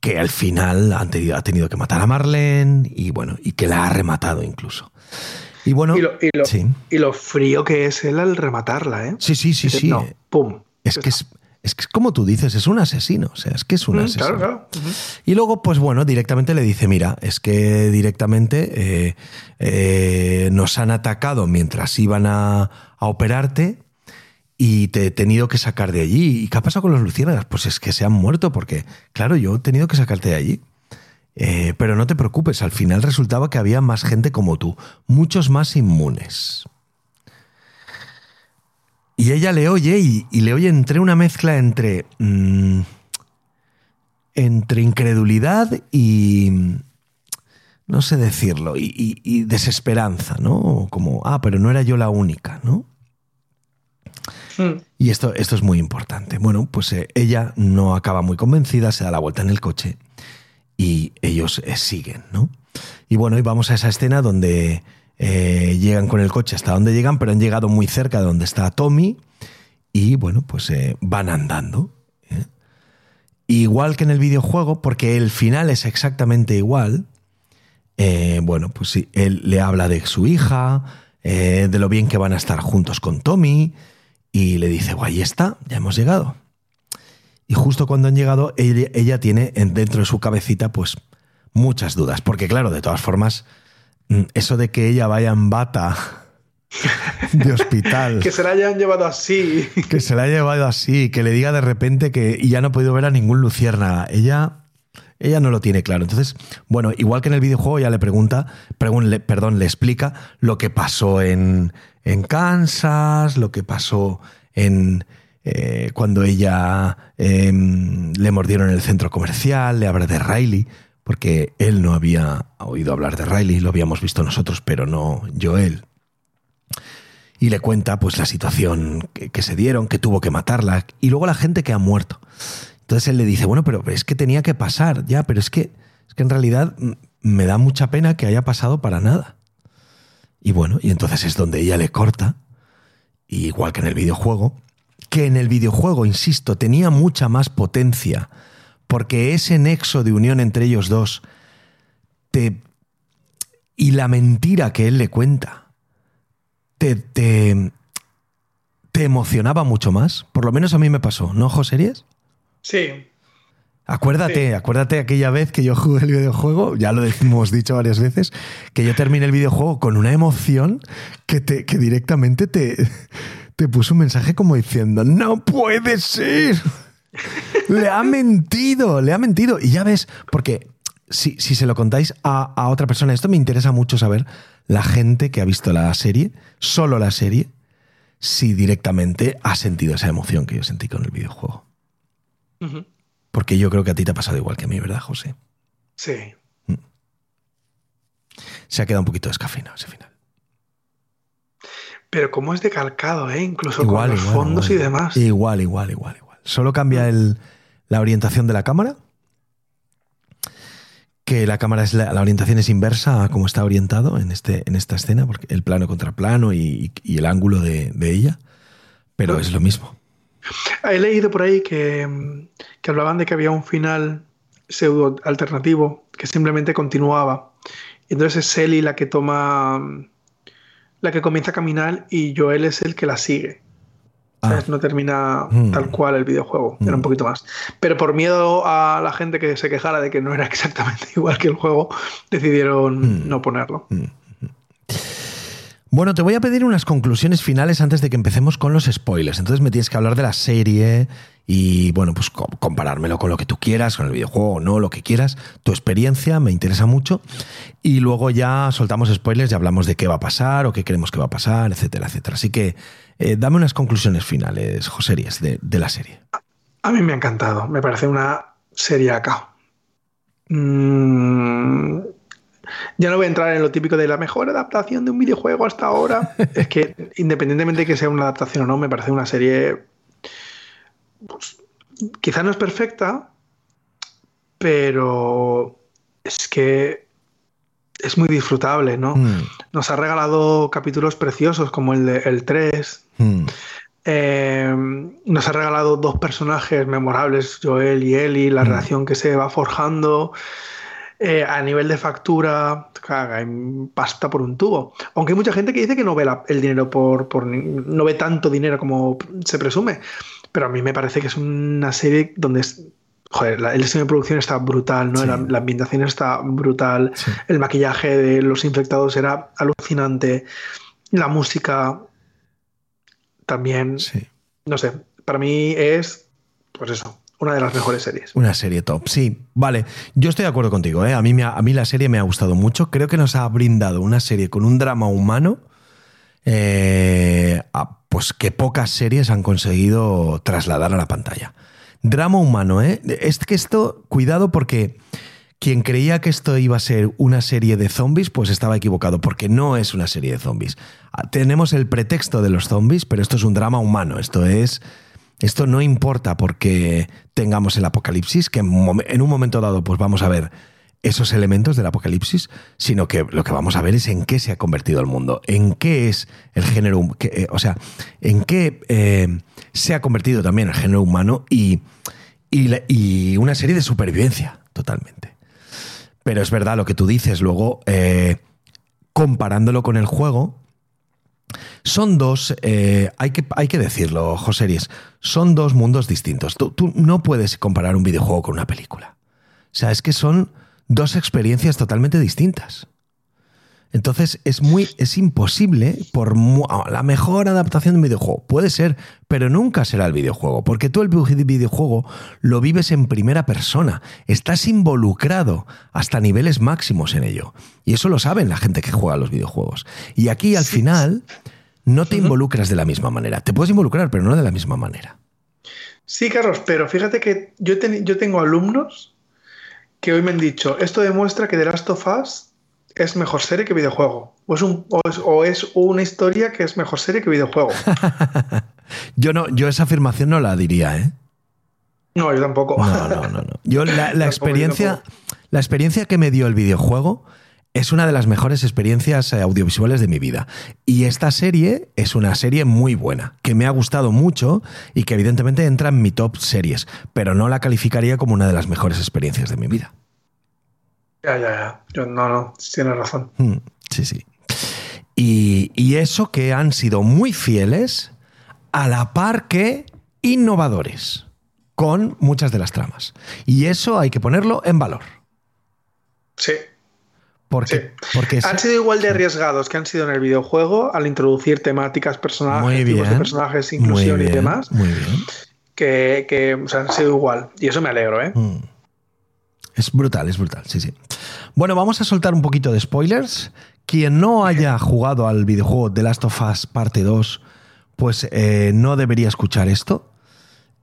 que al final ha tenido, que matar a Marlene y bueno, y que la ha rematado incluso. Y bueno, y lo, frío que es él al rematarla, ¿eh? Sí, sí, sí, sí. pum. Es que es, es que como tú dices, es un asesino, o sea, es que es un mm, asesino. Claro, claro. Y luego, pues bueno, directamente le dice, mira, es que directamente eh, eh, nos han atacado mientras iban a, a operarte y te he tenido que sacar de allí. ¿Y qué ha pasado con los luciérnagas? Pues es que se han muerto porque, claro, yo he tenido que sacarte de allí. Eh, pero no te preocupes, al final resultaba que había más gente como tú, muchos más inmunes. Y ella le oye y, le oye entre una mezcla entre... Mm, entre incredulidad y... no sé decirlo, y, y desesperanza, ¿no? Como, ah, pero no era yo la única, ¿no? Hmm. Y esto, esto es muy importante. Bueno, pues eh, ella no acaba muy convencida, se da la vuelta en el coche y ellos eh, siguen, ¿no? Y bueno, y vamos a esa escena donde eh, llegan con el coche hasta donde llegan, pero han llegado muy cerca de donde está Tommy y bueno, pues van andando. Igual que en el videojuego, porque el final es exactamente igual. bueno, pues sí, él le habla de su hija, de lo bien que van a estar juntos con Tommy, y le dice, ahí está, ya hemos llegado. Y justo cuando han llegado, ella, tiene dentro de su cabecita, pues, muchas dudas. Porque, claro, de todas formas, mm, eso de que ella vaya en bata de hospital. que se la hayan llevado así. que se la haya llevado así, que le diga de repente que ya no ha podido ver a ningún luciérnaga. Ella, ella no lo tiene claro. Entonces, bueno, igual que en el videojuego, ella le pregunta, perdón, le explica lo que pasó en, en Kansas, lo que pasó en eh, cuando ella em, le mordieron en el centro comercial, le habla de Riley, porque él no había oído hablar de Riley, lo habíamos visto nosotros, pero no Joel. Y le cuenta pues la situación que, se dieron, que tuvo que matarla, y luego la gente que ha muerto. Entonces él le dice, bueno, pero es que tenía que pasar, ya, pero es que, es que en realidad me da mucha pena que haya pasado para nada. Y bueno, y entonces es donde ella le corta, igual que en el videojuego, que en el videojuego, insisto, tenía mucha más potencia, porque ese nexo de unión entre ellos dos te, y la mentira que él le cuenta te, te, te emocionaba mucho más. Por lo menos a mí me pasó, ¿no, Joseries? Sí, Acuérdate, acuérdate aquella vez que yo jugué el videojuego, ya lo hemos dicho varias veces, que yo terminé el videojuego con una emoción que, te, que directamente te, te puso un mensaje como diciendo, no puede ser. le ha mentido, le ha mentido. Y ya ves, porque si, si se lo contáis a, a otra persona, esto me interesa mucho saber la gente que ha visto la serie, solo la serie, si directamente ha sentido esa emoción que yo sentí con el videojuego. Porque yo creo que a ti te ha pasado igual que a mí, ¿verdad, José? sí. Se ha quedado un poquito descafeinado ese final. Pero como es decalcado, ¿eh? Incluso Igual, con los igual, fondos igual. y demás. Igual, igual, igual, igual. Solo cambia el- la orientación de la cámara. Que la cámara es la, la orientación es inversa a cómo está orientado en, este, en esta escena, porque el plano contra plano y, y el ángulo de, de ella. Pero es lo mismo. He leído por ahí que, que hablaban de que había un final pseudo alternativo que simplemente continuaba. Entonces es Sally la que toma, la que comienza a caminar y Joel es el que la sigue. Ah. No termina Mm. tal cual el videojuego, era un Mm. poquito más. Pero por miedo a la gente que se quejara de que no era exactamente igual que el juego, decidieron Mm. no ponerlo. Bueno, te voy a pedir unas conclusiones finales antes de que empecemos con los spoilers. Entonces me tienes que hablar de la serie y, bueno, pues co- comparármelo con lo que tú quieras, con el videojuego no, lo que quieras. Tu experiencia me interesa mucho. Y luego ya soltamos spoilers y hablamos de qué va a pasar o qué creemos que va a pasar, etcétera, etcétera. Así que eh, dame unas conclusiones finales, Joserías, de, de la serie. A mí me ha encantado, me parece una serie acá. Mm, ya no voy a entrar en lo típico de la mejor adaptación de un videojuego hasta ahora. es que independientemente de que sea una adaptación o no, me parece una serie. pues, quizá no es perfecta, pero es que es muy disfrutable, ¿no? Mm, Nos ha regalado capítulos preciosos como el, de, el 3. mm, Eh, nos ha regalado dos personajes memorables, Joel y Ellie, la Mm. relación que se va forjando. Eh, a nivel de factura, caga, en pasta por un tubo. Aunque hay mucha gente que dice que no ve la- el dinero por, por no ve tanto dinero como se presume. Pero a mí me parece que es una serie donde es- joder, la- el diseño de producción está brutal, ¿no? Sí. La, la ambientación está brutal. sí. El maquillaje de los infectados era alucinante. La música también sí. no sé, para mí es, pues eso, una de las mejores series. Una serie top, sí. Vale, yo estoy de acuerdo contigo. ¿eh? A, mí me a mí la serie me ha gustado mucho. Creo que nos ha brindado una serie con un drama humano eh, pues que pocas series han conseguido trasladar a la pantalla. Drama humano, ¿eh? Es que esto, cuidado porque quien creía que esto iba a ser una serie de zombies, pues estaba equivocado, porque no es una serie de zombies. Ah, Tenemos el pretexto de los zombies, pero esto es un drama humano. Esto es. Esto no importa porque tengamos el apocalipsis, que en, un momento dado, pues vamos a ver esos elementos del apocalipsis, sino que lo que vamos a ver es en qué se ha convertido el mundo, en qué es el género, que, eh, o sea, en qué eh, se ha convertido también el género humano y, y una serie de supervivencia, totalmente. Pero es verdad lo que tú dices, luego, eh, comparándolo con el juego, son dos, eh, hay, que, hay que decirlo, José Ries, son dos mundos distintos. Tú, tú no puedes comparar un videojuego con una película. O sea, es que son dos experiencias totalmente distintas. Entonces es muy es imposible por la mejor adaptación de un videojuego puede ser, pero nunca será el videojuego, porque tú el vi- videojuego lo vives en primera persona, estás involucrado hasta niveles máximos en ello. Y eso lo saben la gente que juega a los videojuegos. Y aquí al final no te involucras de la misma manera. Te puedes involucrar, pero no de la misma manera. Sí, Carlos, pero fíjate que yo, ten- yo tengo alumnos que hoy me han dicho, esto demuestra que The Last of Us es mejor serie que videojuego. O es, un- o es- o es una historia que es mejor serie que videojuego. Yo no, yo esa afirmación no la diría, ¿eh? No, yo tampoco. No, no, no, no. Yo la, la experiencia, la experiencia que me dio el videojuego es una de las mejores experiencias eh, audiovisuales de mi vida. Y esta serie es una serie muy buena, que me ha gustado mucho y que evidentemente entra en mi top series, pero no la calificaría como una de las mejores experiencias de mi vida. Ya, ya, ya. Yo, no, no, tienes razón. Mm, sí, sí. Y, y eso que han sido muy fieles a la par que innovadores con muchas de las tramas. Y eso hay que ponerlo en valor. Sí. Porque, Sí. porque Han sido igual de arriesgados que han sido en el videojuego al introducir temáticas, personajes, tipos de personajes, inclusión y demás, Muy bien. que, que o sea, han sido igual. Y eso me alegro, ¿eh? Mm. Es brutal, es brutal, sí, sí. Bueno, vamos a soltar un poquito de spoilers. Quien no haya jugado al videojuego The Last of Us Parte 2, pues eh, no debería escuchar esto.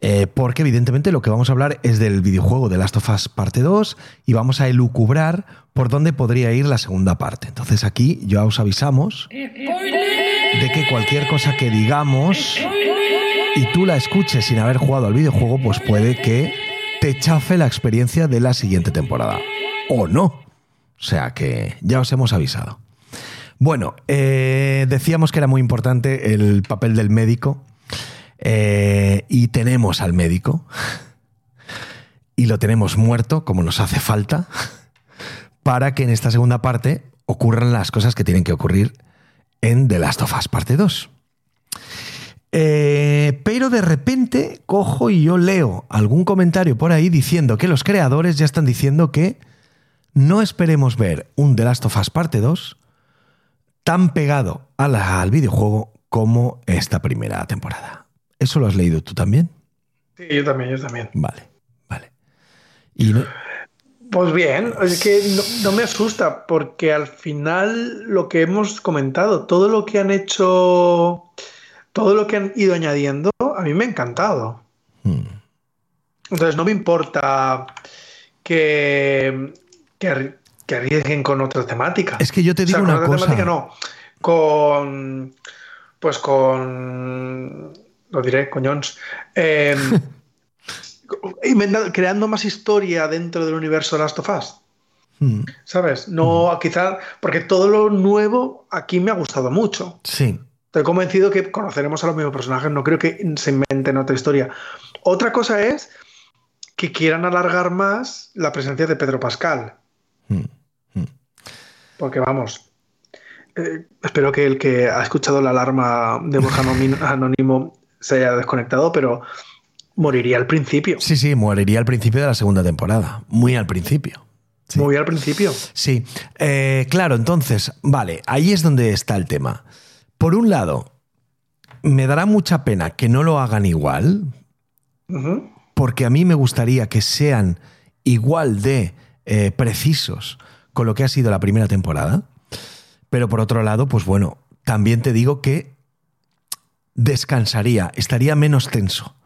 eh, porque evidentemente lo que vamos a hablar es del videojuego The Last of Us Parte 2 y vamos a elucubrar por dónde podría ir la segunda parte. Entonces aquí ya os avisamos de que cualquier cosa que digamos y tú la escuches sin haber jugado al videojuego, pues puede que te chafe la experiencia de la siguiente temporada. O no. O sea que ya os hemos avisado. Bueno, eh, decíamos que era muy importante el papel del médico. eh, y tenemos al médico. Y lo tenemos muerto, como nos hace falta, para que en esta segunda parte ocurran las cosas que tienen que ocurrir en The Last of Us Parte 2. Eh, pero de repente cojo y yo leo algún comentario por ahí diciendo que los creadores ya están diciendo que no esperemos ver un The Last of Us Parte 2 tan pegado a la- al videojuego como esta primera temporada. ¿Eso lo has leído tú también? Sí, yo también, yo también. Vale, vale. Y no- Pues bien, es que no, no me asusta porque al final lo que hemos comentado, todo lo que han hecho, todo lo que han ido añadiendo, a mí me ha encantado. Hmm. Entonces no me importa que, que, arri- que arriesguen con otra temática. Es que yo te O sea, digo con una otra cosa. temática no, con, pues con, lo diré, coñons, eh, inventando- creando más historia dentro del universo de Last of Us. Hmm. ¿Sabes? No, quizás, porque todo lo nuevo aquí me ha gustado mucho. Sí, Estoy convencido que conoceremos a los mismos personajes, no creo que se inventen otra historia. Otra cosa es que quieran alargar más la presencia de Pedro Pascal, Hmm. porque vamos, eh, espero que el que ha escuchado la alarma de Borja Anónimo se haya desconectado, pero moriría al principio, sí, sí, moriría al principio de la segunda temporada. Muy al principio. Sí. muy al principio. Sí, Eh, claro, entonces, vale, ahí es donde está el tema. Por un lado, me dará mucha pena que no lo hagan igual, porque a mí me gustaría que sean igual de eh, precisos con lo que ha sido la primera temporada. Pero por otro lado, pues bueno, también te digo que descansaría, estaría menos tenso.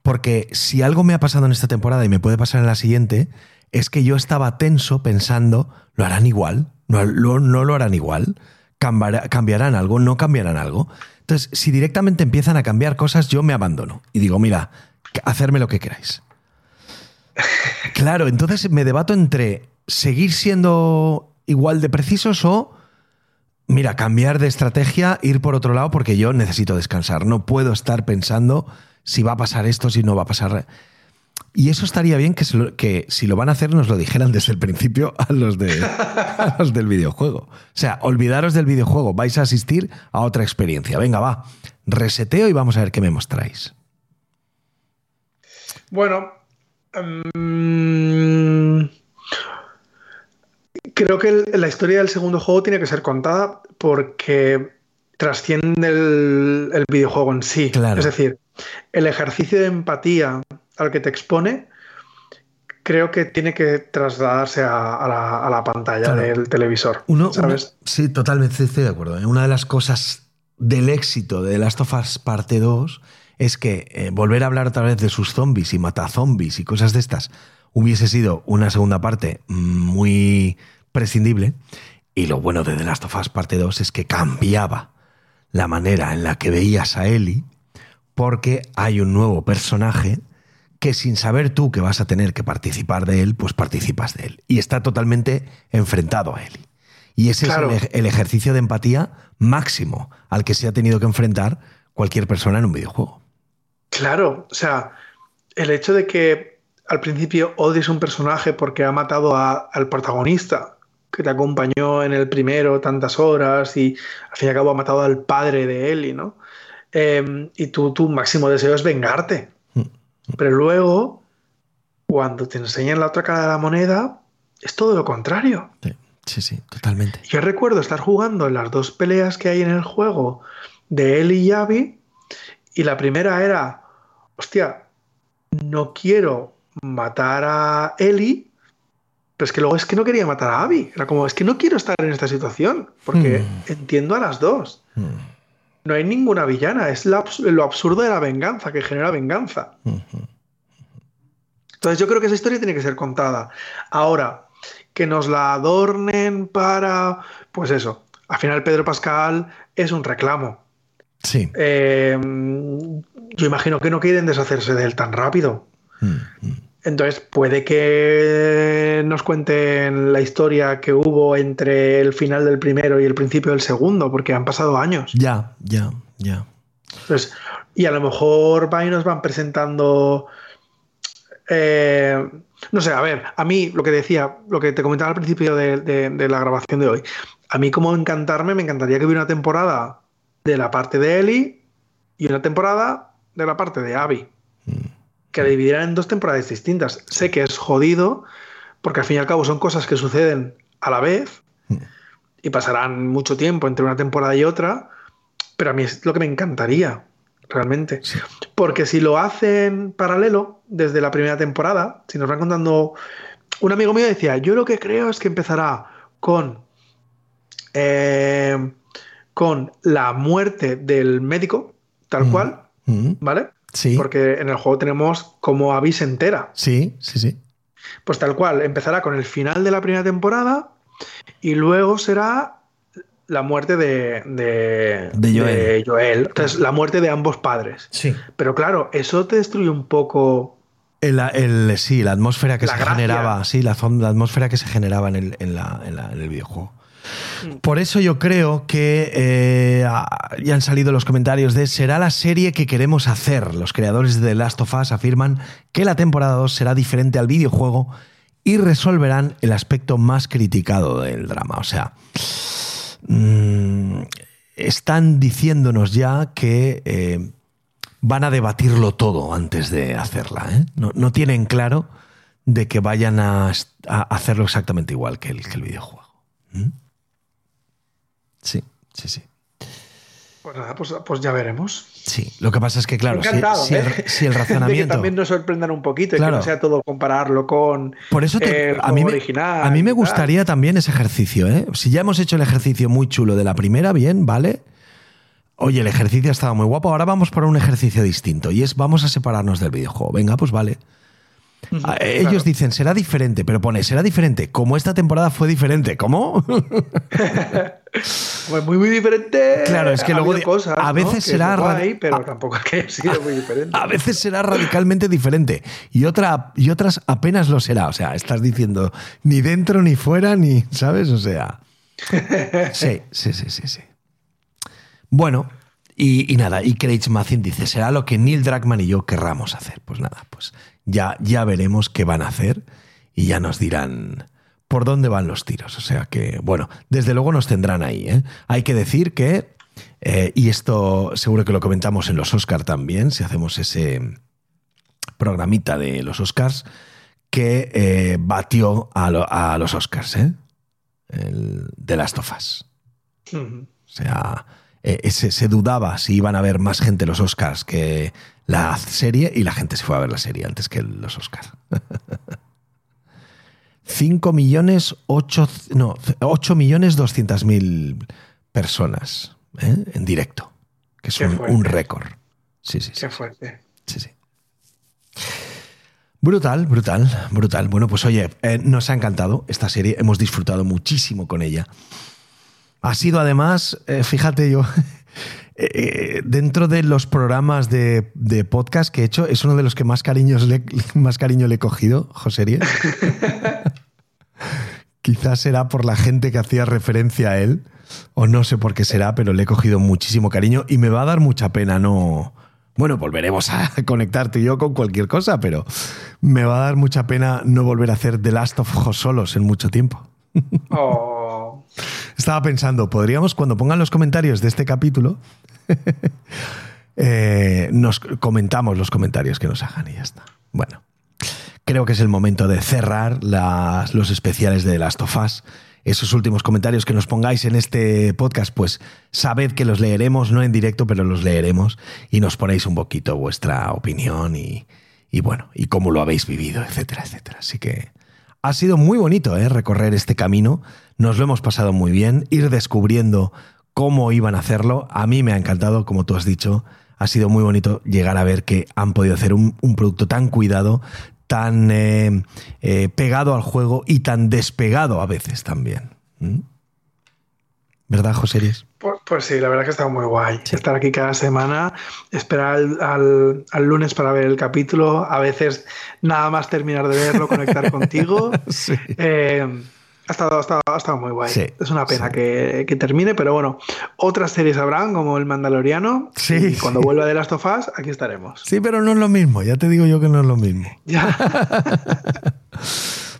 Porque si algo me ha pasado en esta temporada y me puede pasar en la siguiente, es que yo estaba tenso pensando, ¿lo harán igual? ¿No lo, no lo harán igual? ¿Cambiará- ¿Cambiarán algo? ¿No cambiarán algo? Entonces, si directamente empiezan a cambiar cosas, yo me abandono y digo, mira, hacerme lo que queráis. Claro, entonces me debato entre seguir siendo igual de precisos o, mira, cambiar de estrategia, ir por otro lado porque yo necesito descansar. No puedo estar pensando si va a pasar esto, si no va a pasar. Y eso estaría bien que, se lo- que si lo van a hacer nos lo dijeran desde el principio a los, de, a los del videojuego. O sea, olvidaros del videojuego, vais a asistir a otra experiencia. Venga, va, reseteo y vamos a ver qué me mostráis. Bueno, mm, creo que el- la historia del segundo juego tiene que ser contada porque trasciende el, el videojuego en sí. Claro. Es decir, el ejercicio de empatía al que te expone creo que tiene que trasladarse a, a la, a la pantalla Claro. del televisor. Uno, ¿Sabes? una- sí, totalmente estoy de acuerdo. ¿eh? Una de las cosas del éxito de The Last of Us Parte 2 es que eh, volver a hablar otra vez de sus zombies y matazombies y cosas de estas hubiese sido una segunda parte muy prescindible. Y lo bueno de The Last of Us Parte 2 es que cambiaba la manera en la que veías a Ellie porque hay un nuevo personaje que sin saber tú que vas a tener que participar de él, pues participas de él. Y está totalmente enfrentado a Ellie. Y ese es el, el ejercicio de empatía máximo al que se ha tenido que enfrentar cualquier persona en un videojuego. Claro, o sea, el hecho de que al principio odies un personaje porque ha matado al protagonista que te acompañó en el primero tantas horas y al fin y al cabo ha matado al padre de Ellie, ¿no? Em, y tú, tu máximo deseo es vengarte. Pero luego, cuando te enseñan la otra cara de la moneda, es todo lo contrario. Sí, sí, sí totalmente. Yo recuerdo estar jugando en las dos peleas que hay en el juego de Ellie y Abby, y la primera era, hostia, no quiero matar a Ellie pero es que luego es que no quería matar a Abby. Era como, es que no quiero estar en esta situación, porque hmm. entiendo a las dos. Hmm. No hay ninguna villana, es lo absurdo de la venganza, que genera venganza. Entonces yo creo que esa historia tiene que ser contada. Ahora, que nos la adornen para, pues eso, al final Pedro Pascal es un reclamo. Sí. Eh, yo imagino que no quieren deshacerse de él tan rápido. Entonces puede que nos cuenten la historia que hubo entre el final del primero y el principio del segundo, porque han pasado años. Ya, ya, ya. Entonces, y a lo mejor y nos van presentando. Eh, no sé, a ver, a mí lo que decía, lo que te comentaba al principio de, la grabación de hoy, a mí como encantarme, me encantaría que hubiera una temporada de la parte de Ellie y una temporada de la parte de Abby. Que dividirán en dos temporadas distintas. Sé que es jodido, porque al fin y al cabo son cosas que suceden a la vez y pasarán mucho tiempo entre una temporada y otra, pero a mí es lo que me encantaría, realmente. Porque si lo hacen paralelo desde la primera temporada, si nos van contando... Un amigo mío decía, yo lo que creo es que empezará con... Eh, con la muerte del médico, tal mm. cual, mm. ¿vale? Porque en el juego tenemos como se entera. Sí, sí, sí. Pues tal cual, empezará con el final de la primera temporada y luego será la muerte de, de, Joel. Entonces, la muerte de ambos padres. Sí. Pero claro, eso te destruye un poco. El, sí, la atmósfera que se generaba. Sí, la, atmósfera que se generaba en el, en el videojuego. Mm. Por eso yo creo que eh, ya han salido los comentarios de será la serie que queremos hacer. Los creadores de The Last of Us afirman que la temporada 2 será diferente al videojuego y resolverán el aspecto más criticado del drama. O sea, mm, están diciéndonos ya que eh, van a debatirlo todo antes de hacerla. ¿eh? No, tienen claro de que vayan a, hacerlo exactamente igual que el, videojuego. Sí, sí, sí. Pues nada, pues, pues, ya veremos. Sí, lo que pasa es que, claro, si, el, razonamiento. que también nos sorprendan un poquito y que no sea todo compararlo con. Por eso a mí original. A mí me gustaría también ese ejercicio, ¿eh? Si ya hemos hecho el ejercicio muy chulo de la primera, bien, ¿vale? Oye, el ejercicio ha estado muy guapo, ahora vamos por un ejercicio distinto y es vamos a separarnos del videojuego. Venga, pues vale. Ah, ellos dicen, será diferente, pero pone, será diferente, como esta temporada fue diferente. ¿Cómo? pues muy, muy diferente. Claro, es que luego cosas, a veces será. pero tampoco que sido muy diferente. A veces será radicalmente diferente y, otra, y otras apenas lo será. O sea, estás diciendo ni dentro ni fuera, ni. ¿Sabes? O sea. Sí, sí, sí, sí. sí. Bueno, y, nada, y Craig Mazin dice: será lo que Neil Druckmann y yo querramos hacer. Pues nada, pues ya, ya veremos qué van a hacer y ya nos dirán por dónde van los tiros. O sea que, bueno, desde luego nos tendrán ahí. ¿eh? Hay que decir que, eh, y esto seguro que lo comentamos en los Oscars también, si hacemos ese programita de los Oscars, que eh, batió a, los Oscars, ¿eh? El de las tofas. O sea, se dudaba si iban a haber más gente los Oscars que la serie y la gente se fue a ver la serie antes que los Oscars. 5 millones 8, no, 8 millones 200 mil personas ¿eh? en directo, que es un, récord. Sí, sí, Qué fuerte. Sí, sí. Brutal, brutal, brutal. Bueno, pues oye, eh, nos ha encantado esta serie, hemos disfrutado muchísimo con ella. Ha sido además, eh, fíjate yo, Eh, dentro de los programas de, podcast que he hecho, es uno de los que más, cariños le, más cariño le he cogido, José Quizás será por la gente que hacía referencia a él, o no sé por qué será, pero le he cogido muchísimo cariño y me va a dar mucha pena no... Bueno, volveremos a conectar tú y yo con cualquier cosa, pero me va a dar mucha pena no volver a hacer The Last of Us solos en mucho tiempo. Oh. Estaba pensando, podríamos, cuando pongan los comentarios de este capítulo, eh, nos comentamos los comentarios que nos hagan y ya está. Bueno, creo que es el momento de cerrar los especiales de Last of. Esos últimos comentarios que nos pongáis en este podcast, pues sabed que los leeremos, no en directo, pero los leeremos y nos ponéis un poquito vuestra opinión y, y bueno, y cómo lo habéis vivido, etcétera, etcétera. Así que ha sido muy bonito ¿eh? recorrer este camino, nos lo hemos pasado muy bien, ir descubriendo cómo iban a hacerlo. A mí me ha encantado, como tú has dicho, ha sido muy bonito llegar a ver que han podido hacer un, producto tan cuidado, tan eh, eh, pegado al juego y tan despegado a veces también. ¿Verdad, José Luis? Pues, pues sí, la verdad que ha estado muy guay. Estar aquí cada semana, esperar al, al- al lunes para ver el capítulo, a veces nada más terminar de verlo, conectar contigo. Sí. Eh, ha, estado, ha, estado, ha estado muy guay. Sí, es una pena sí. que, que termine, pero bueno, otras series habrán, como El Mandaloriano. Sí, y cuando sí. vuelva de Last of Us, aquí estaremos. Sí, pero no es lo mismo, ya te digo yo que no es lo mismo. Ya.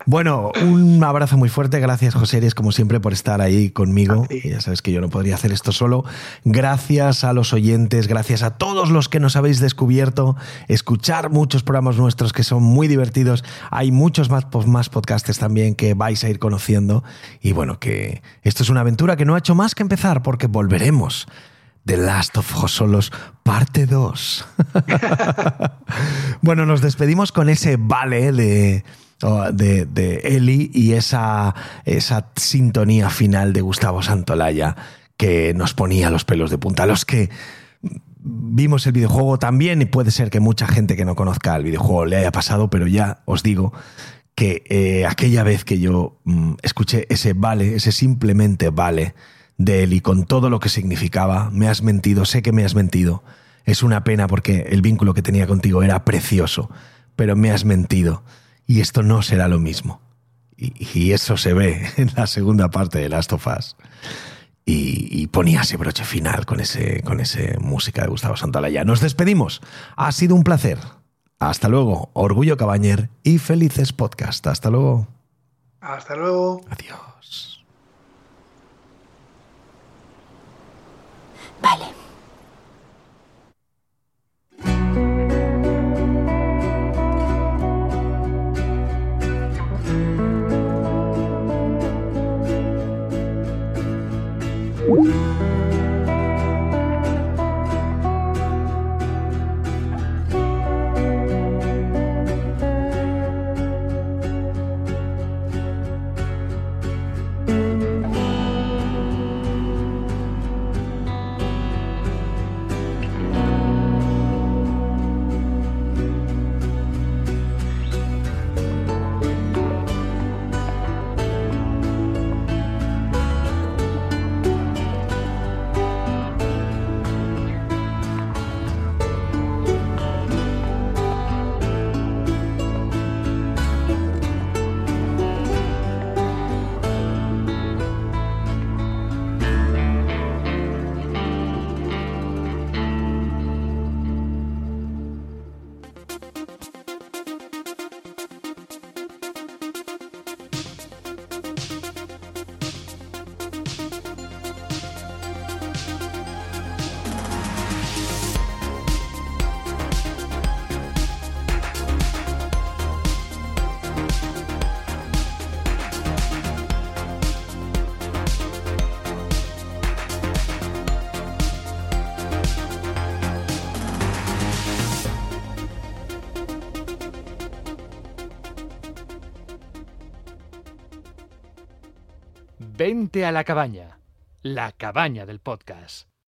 Bueno, un abrazo muy fuerte. Gracias, José Eres, como siempre, por estar ahí conmigo. Ya sabes que yo no podría hacer esto solo. Gracias a los oyentes, gracias a todos los que nos habéis descubierto. Escuchar muchos programas nuestros que son muy divertidos. Hay muchos más, más podcasts también que vais a ir conociendo. Y bueno, que esto es una aventura que no ha hecho más que empezar porque volveremos. The Last of Us Solos, parte 2. bueno, nos despedimos con ese vale de, de, Eli y esa, esa sintonía final de Gustavo Santolaya que nos ponía los pelos de punta. Los que vimos el videojuego también, y puede ser que mucha gente que no conozca el videojuego le haya pasado, pero ya os digo que eh, aquella vez que yo mm, escuché ese vale, ese simplemente vale de y con todo lo que significaba, me has mentido, sé que me has mentido. Es una pena porque el vínculo que tenía contigo era precioso, pero me has mentido y esto no será lo mismo. Y, y eso se ve en la segunda parte de Last of Us. Y, y, ponía ese broche final con ese, con ese música de Gustavo Santaolalla. Nos despedimos. Ha sido un placer. Hasta luego. Orgullo Cabañer y felices podcast. Hasta luego. Hasta luego. Adiós. Vale. Música A la cabaña, la cabaña del podcast.